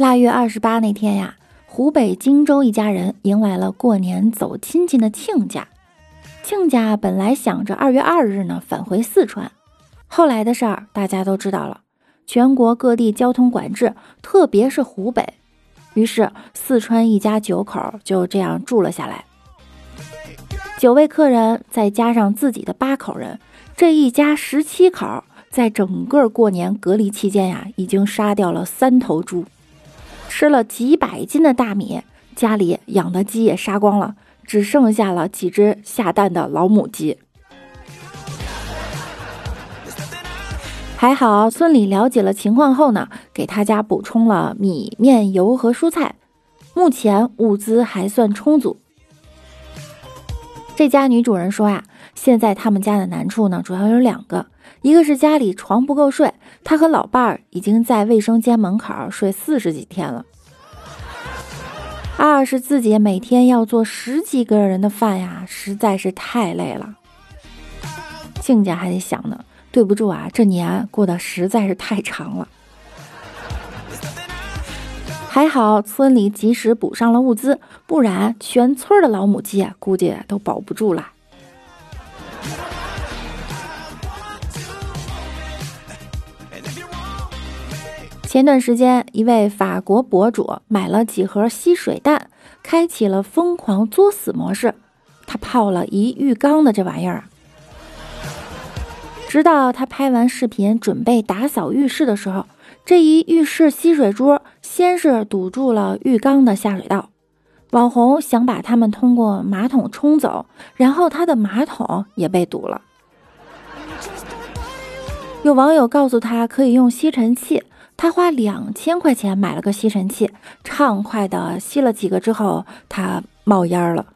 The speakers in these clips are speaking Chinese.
腊月二十八那天呀，湖北荆州一家人迎来了过年走亲戚的亲家。亲家本来想着二月二日呢返回四川，后来的事儿大家都知道了，全国各地交通管制，特别是湖北，于是四川一家九口就这样住了下来。九位客人再加上自己的八口人，这一家十七口，在整个过年隔离期间呀，已经杀掉了三头猪，吃了几百斤的大米，家里养的鸡也杀光了，只剩下了几只下蛋的老母鸡。还好村里了解了情况后呢，给他家补充了米面油和蔬菜，目前物资还算充足。这家女主人说呀，现在他们家的难处呢，主要有两个，一个是家里床不够睡，他和老伴儿已经在卫生间门口睡四十几天了；二是自己每天要做十几个人的饭呀，实在是太累了。亲家还得想呢，对不住啊，这年过得实在是太长了。还好村里及时补上了物资，不然全村的老母鸡估计都保不住了。前段时间，一位法国博主买了几盒吸水蛋，开启了疯狂作死模式。他泡了一浴缸的这玩意儿，直到他拍完视频准备打扫浴室的时候。这一浴室吸水珠先是堵住了浴缸的下水道，网红想把他们通过马桶冲走，然后他的马桶也被堵了。有网友告诉他可以用吸尘器，他花两千块钱买了个吸尘器，畅快的吸了几个之后，他冒烟了。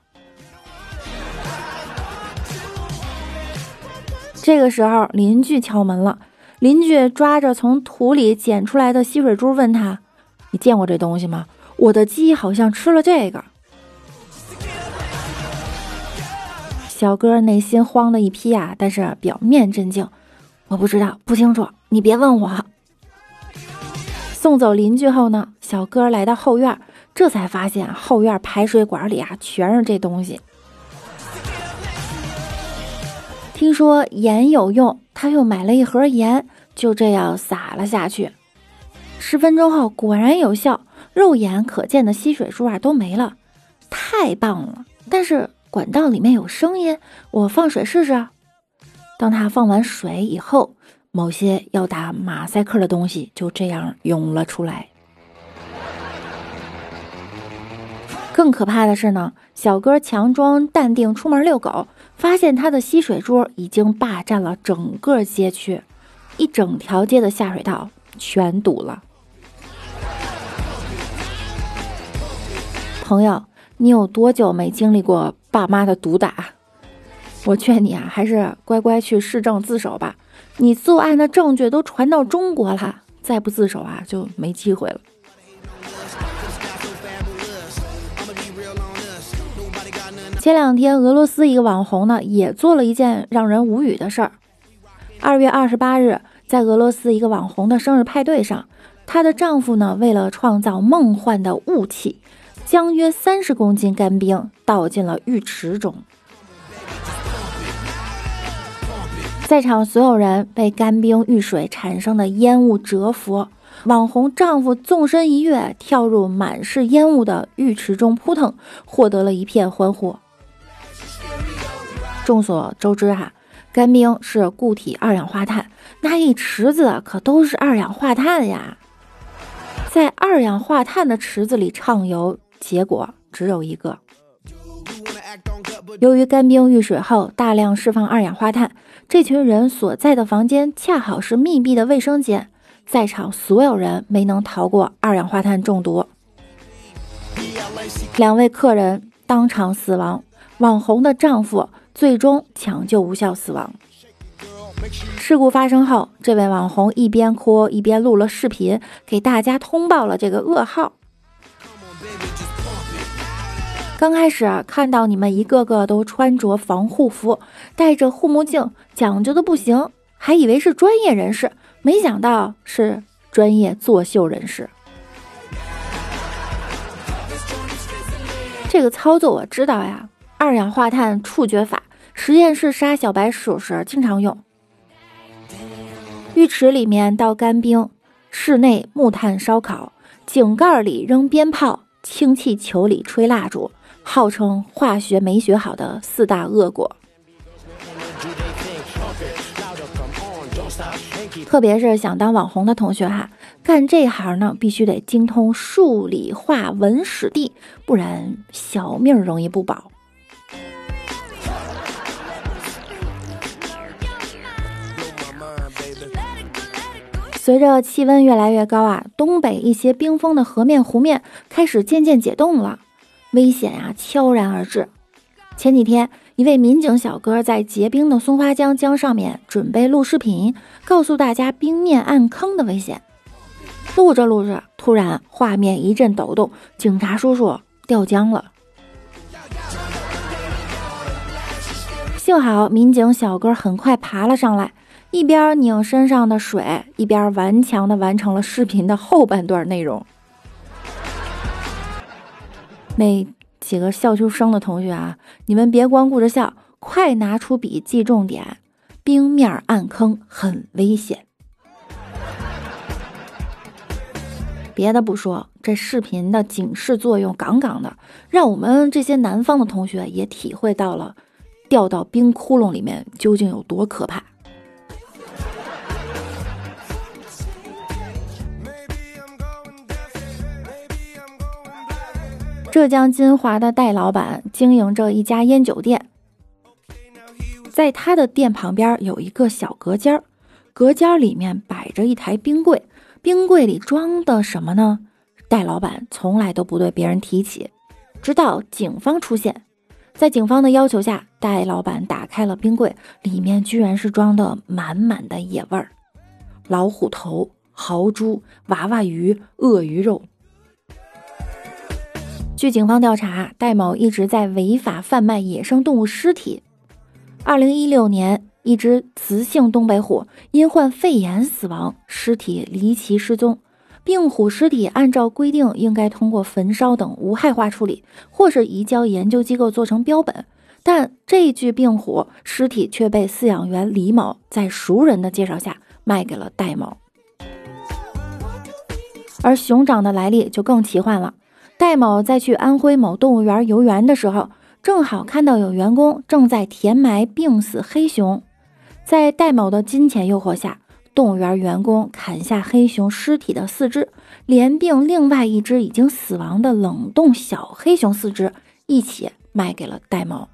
这个时候邻居敲门了。邻居抓着从土里捡出来的吸水珠，问他：“你见过这东西吗？我的鸡好像吃了这个。”小哥内心慌的一批啊，但是表面镇静：“我不知道，不清楚，你别问我。”送走邻居后呢，小哥来到后院，这才发现后院排水管里啊全是这东西。听说盐有用，他又买了一盒盐。就这样撒了下去，十分钟后果然有效，肉眼可见的吸水珠啊都没了，太棒了！但是管道里面有声音，我放水试试。当他放完水以后，某些要打马赛克的东西就这样涌了出来。更可怕的是呢，小哥强装淡定出门遛狗，发现他的吸水桌已经霸占了整个街区。一整条街的下水道全堵了。朋友，你有多久没经历过爸妈的毒打？我劝你啊，还是乖乖去市政自首吧。你作案的证据都传到中国了，再不自首啊，就没机会了。前两天，俄罗斯一个网红呢，也做了一件让人无语的事儿。二月二十八日，在俄罗斯一个网红的生日派对上，她的丈夫呢，为了创造梦幻的雾气，将约三十公斤干冰倒进了浴池中。在场所有人被干冰遇水产生的烟雾折服，网红丈夫纵身一跃，跳入满是烟雾的浴池中扑腾，获得了一片欢呼。众所周知，哈。干冰是固体二氧化碳，那一池子可都是二氧化碳呀，在二氧化碳的池子里畅游，结果只有一个。由于干冰遇水后大量释放二氧化碳，这群人所在的房间恰好是密闭的卫生间，在场所有人没能逃过二氧化碳中毒，两位客人当场死亡，网红的丈夫最终抢救无效死亡。事故发生后，这位网红一边哭一边录了视频，给大家通报了这个噩耗。刚开始啊看到你们一个个都穿着防护服，戴着护目镜，讲究的不行，还以为是专业人士，没想到是专业作秀人士。这个操作我知道呀，二氧化碳处决法，实验室杀小白鼠时经常用。浴池里面倒干冰，室内木炭烧烤，井盖里扔鞭炮，氢气球里吹蜡烛。号称化学没学好的四大恶果，特别是想当网红的同学哈，干这行呢必须得精通数理化文史地，不然小命容易不保。随着气温越来越高啊，东北一些冰封的河面湖面开始渐渐解冻了。危险呀，悄然而至。前几天，一位民警小哥在结冰的松花江江上面准备录视频，告诉大家冰面暗坑的危险。录着录着，突然画面一阵抖动，警察叔叔掉江了。幸好民警小哥很快爬了上来，一边拧身上的水，一边顽强地完成了视频的后半段内容。那几个笑出声的同学啊，你们别光顾着笑，快拿出笔记重点。冰面暗坑很危险。别的不说，这视频的警示作用杠杠的，让我们这些南方的同学也体会到了掉到冰窟窿里面究竟有多可怕。浙江金华的戴老板经营着一家烟酒店，在他的店旁边有一个小隔间儿，隔间里面摆着一台冰柜，冰柜里装的什么呢？戴老板从来都不对别人提起，直到警方出现，在警方的要求下，戴老板打开了冰柜，里面居然是装的满满的野味儿，老虎头、豪猪、娃娃鱼、鳄鱼肉。据警方调查，戴某一直在违法贩卖野生动物尸体。二零一六年，一只雌性东北虎因患肺炎死亡，尸体离奇失踪。病虎尸体按照规定应该通过焚烧等无害化处理，或是移交研究机构做成标本。但这具病虎尸体却被饲养员李某在熟人的介绍下卖给了戴某。而熊掌的来历就更奇幻了。戴某在去安徽某动物园游园的时候，正好看到有员工正在填埋病死黑熊。在戴某的金钱诱惑下，动物园员工砍下黑熊尸体的四肢，连并另外一只已经死亡的冷冻小黑熊四肢一起卖给了戴某。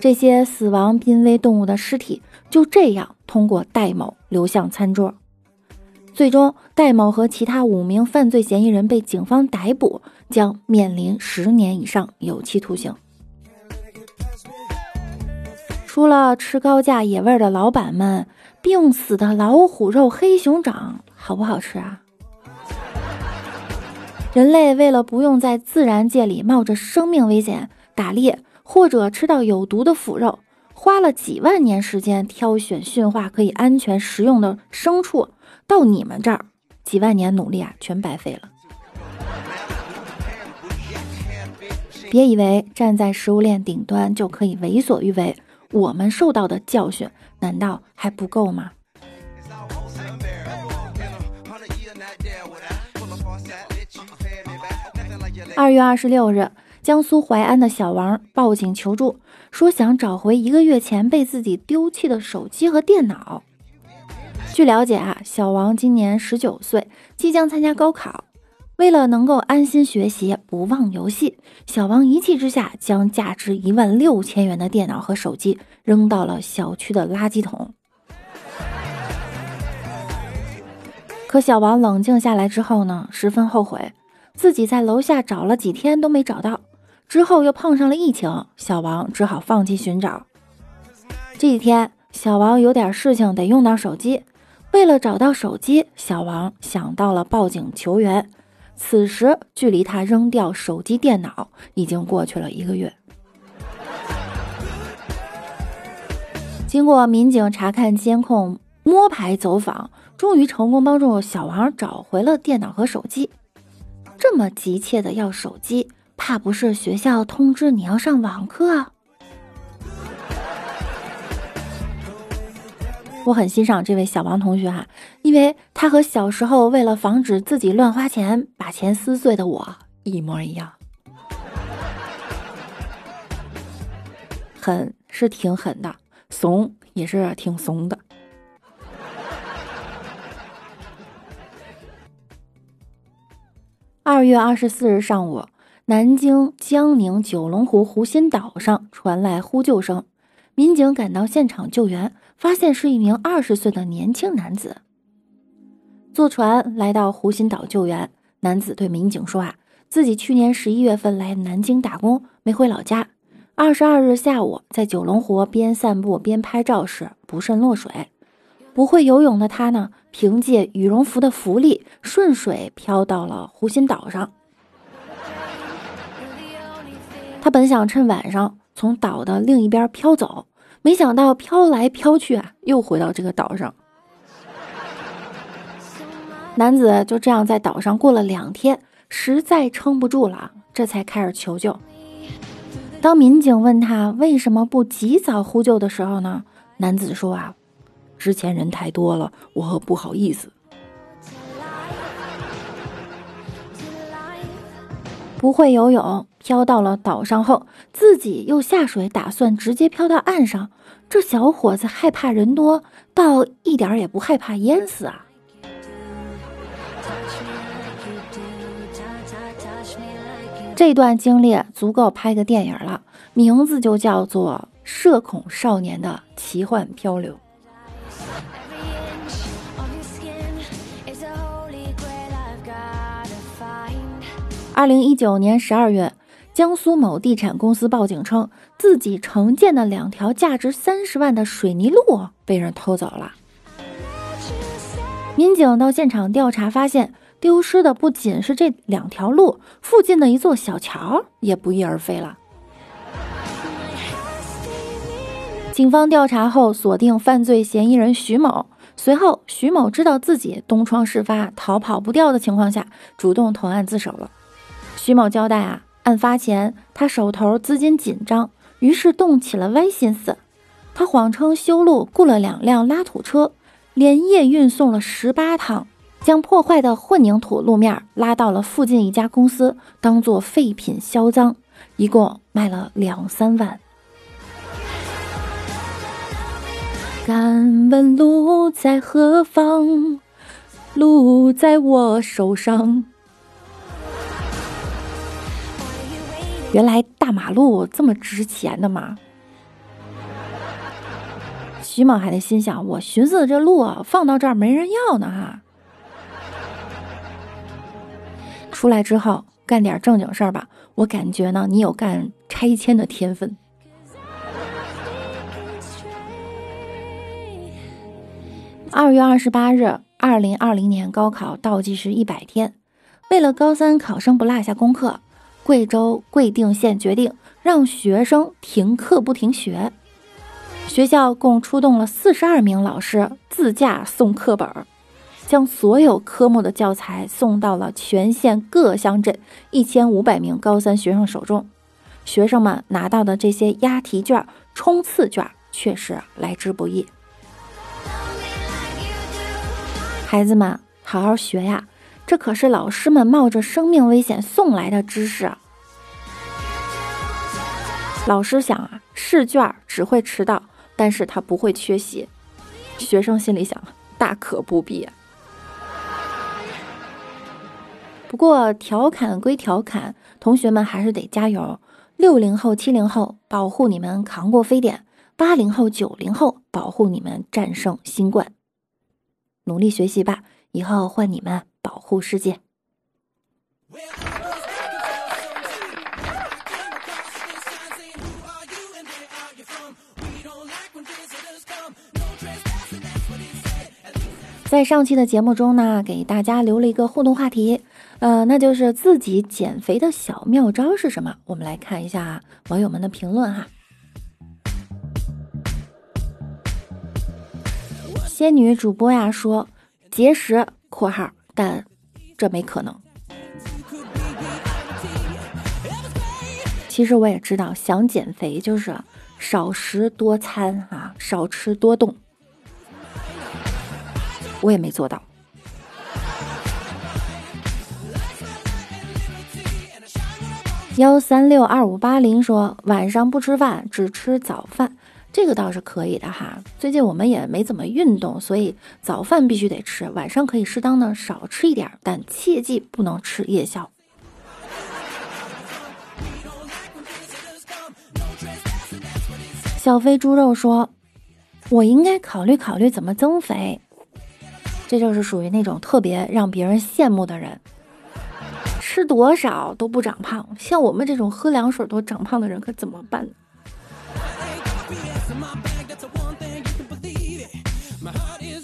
这些死亡濒危动物的尸体就这样通过戴某流向餐桌。最终，戴某和其他五名犯罪嫌疑人被警方逮捕，将面临十年以上有期徒刑。除了吃高价野味的老板们，病死的老虎肉、黑熊掌好不好吃啊？人类为了不用在自然界里冒着生命危险打猎，或者吃到有毒的腐肉，花了几万年时间挑选驯化可以安全食用的牲畜。到你们这儿，几万年努力啊，全白费了。别以为站在食物链顶端就可以为所欲为，我们受到的教训难道还不够吗？二月二十六日，江苏淮安的小王报警求助，说想找回一个月前被自己丢弃的手机和电脑。据了解啊，小王今年十九岁，即将参加高考。为了能够安心学习，不忘游戏，小王一气之下将价值一万六千元的电脑和手机扔到了小区的垃圾桶。可小王冷静下来之后呢，十分后悔，自己在楼下找了几天都没找到，之后又碰上了疫情，小王只好放弃寻找。这几天，小王有点事情得用到手机，为了找到手机，小王想到了报警求援。此时，距离他扔掉手机、电脑已经过去了一个月。经过民警查看监控、摸排走访，终于成功帮助小王找回了电脑和手机。这么急切的要手机，怕不是学校通知你要上网课？我很欣赏这位小王同学哈，因为他和小时候为了防止自己乱花钱把钱撕碎的我一模一样，狠是挺狠的，怂也是挺怂的。二月二十四日上午，南京江宁九龙湖湖心岛上传来呼救声，民警赶到现场救援。发现是一名二十岁的年轻男子，坐船来到湖心岛救援。男子对民警说：“啊，自己去年十一月份来南京打工，没回老家。二十二日下午在九龙湖边散步边拍照时不慎落水。不会游泳的他呢，凭借羽绒服的浮力顺水漂到了湖心岛上。他本想趁晚上从岛的另一边飘走。”没想到飘来飘去啊，又回到这个岛上。男子就这样在岛上过了两天，实在撑不住了，这才开始求救。当民警问他为什么不及早呼救的时候呢？男子说啊，之前人太多了，我不好意思。不会游泳，漂到了岛上后，自己又下水，打算直接漂到岸上。这小伙子害怕人多，倒一点也不害怕淹死啊！这段经历足够拍个电影了，名字就叫做《社恐少年的奇幻漂流》。二零一九年十二月，江苏某地产公司报警称，自己承建的两条价值三十万的水泥路被人偷走了。民警到现场调查，发现丢失的不仅是这两条路，附近的一座小桥也不翼而飞了。警方调查后锁定犯罪嫌疑人徐某，随后徐某知道自己东窗事发、逃跑不掉的情况下，主动投案自首了。徐某交代啊，案发前他手头资金紧张，于是动起了歪心思。他谎称修路雇了两辆拉土车，连夜运送了十八趟，将破坏的混凝土路面拉到了附近一家公司，当做废品销赃，一共卖了两三万。敢问路在何方？路在我手上。原来大马路这么值钱的吗？徐某还得心想：我寻思这路放到这儿没人要呢哈。出来之后干点正经事儿吧，我感觉呢，你有干拆迁的天分。二月二十八日，二零二零年高考倒计时一百天，为了高三考生不落下功课。贵州贵定县决定让学生停课不停学，学校共出动了四十二名老师自驾送课本，将所有科目的教材送到了全县各乡镇一千五百名高三学生手中。学生们拿到的这些押题卷、冲刺卷确实来之不易。孩子们，好好学呀！这可是老师们冒着生命危险送来的知识。老师想啊，试卷只会迟到，但是他不会缺席。学生心里想，大可不必。不过调侃归调侃，同学们还是得加油。六零后、七零后保护你们扛过非典，八零后、九零后保护你们战胜新冠。努力学习吧。以后换你们保护世界。在上期的节目中呢，给大家留了一个互动话题，呃，那就是自己减肥的小妙招是什么？我们来看一下网友们的评论哈。仙女主播呀说节食（括号），但这没可能。其实我也知道，想减肥就是少食多餐啊，少吃多动。我也没做到。幺三六二五八零说晚上不吃饭，只吃早饭，这个倒是可以的哈。最近我们也没怎么运动，所以早饭必须得吃，晚上可以适当的少吃一点，但切记不能吃夜宵。小飞猪肉说：“我应该考虑考虑怎么增肥。”这就是属于那种特别让别人羡慕的人，吃多少都不长胖。像我们这种喝凉水都长胖的人可怎么办？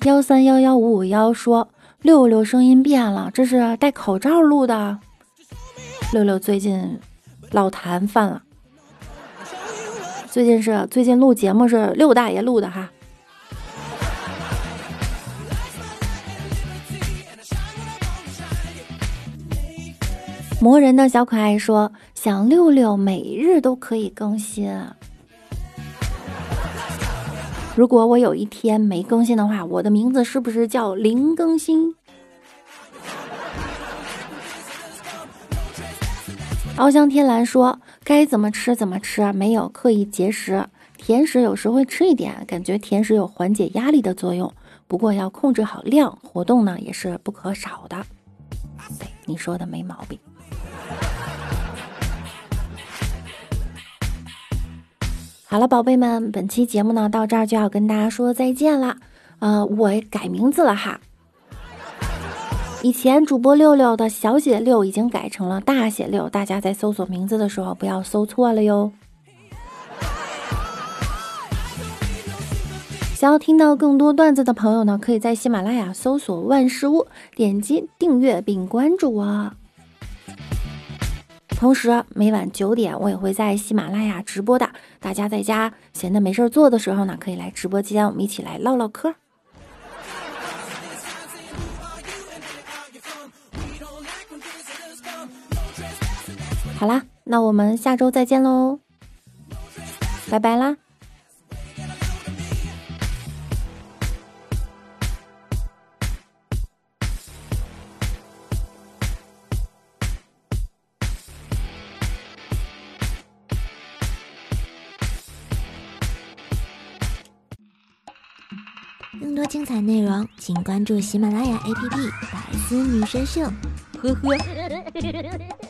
幺三幺幺五五幺说六六声音变了，这是戴口罩录的。六六最近老痰犯了，最近是最近录节目是六大爷录的哈。魔人的小可爱说：“想六六每日都可以更新。如果我有一天没更新的话，我的名字是不是叫零更新？”翱翔天蓝说：“该怎么吃怎么吃，没有刻意节食。甜食有时会吃一点，感觉甜食有缓解压力的作用。不过要控制好量，活动呢也是不可少的。”对，你说的没毛病。好了，宝贝们，本期节目呢到这儿就要跟大家说再见了。呃，我改名字了哈，以前主播六六的小写六已经改成了大写六，大家在搜索名字的时候不要搜错了哟。想要听到更多段子的朋友呢，可以在喜马拉雅搜索万事屋，点击订阅并关注我。同时，每晚九点我也会在喜马拉雅直播的。大家在家闲的没事做的时候呢，可以来直播间，我们一起来唠唠嗑。好啦，那我们下周再见喽，拜拜啦。请关注喜马拉雅 APP《百思女神秀》。呵呵。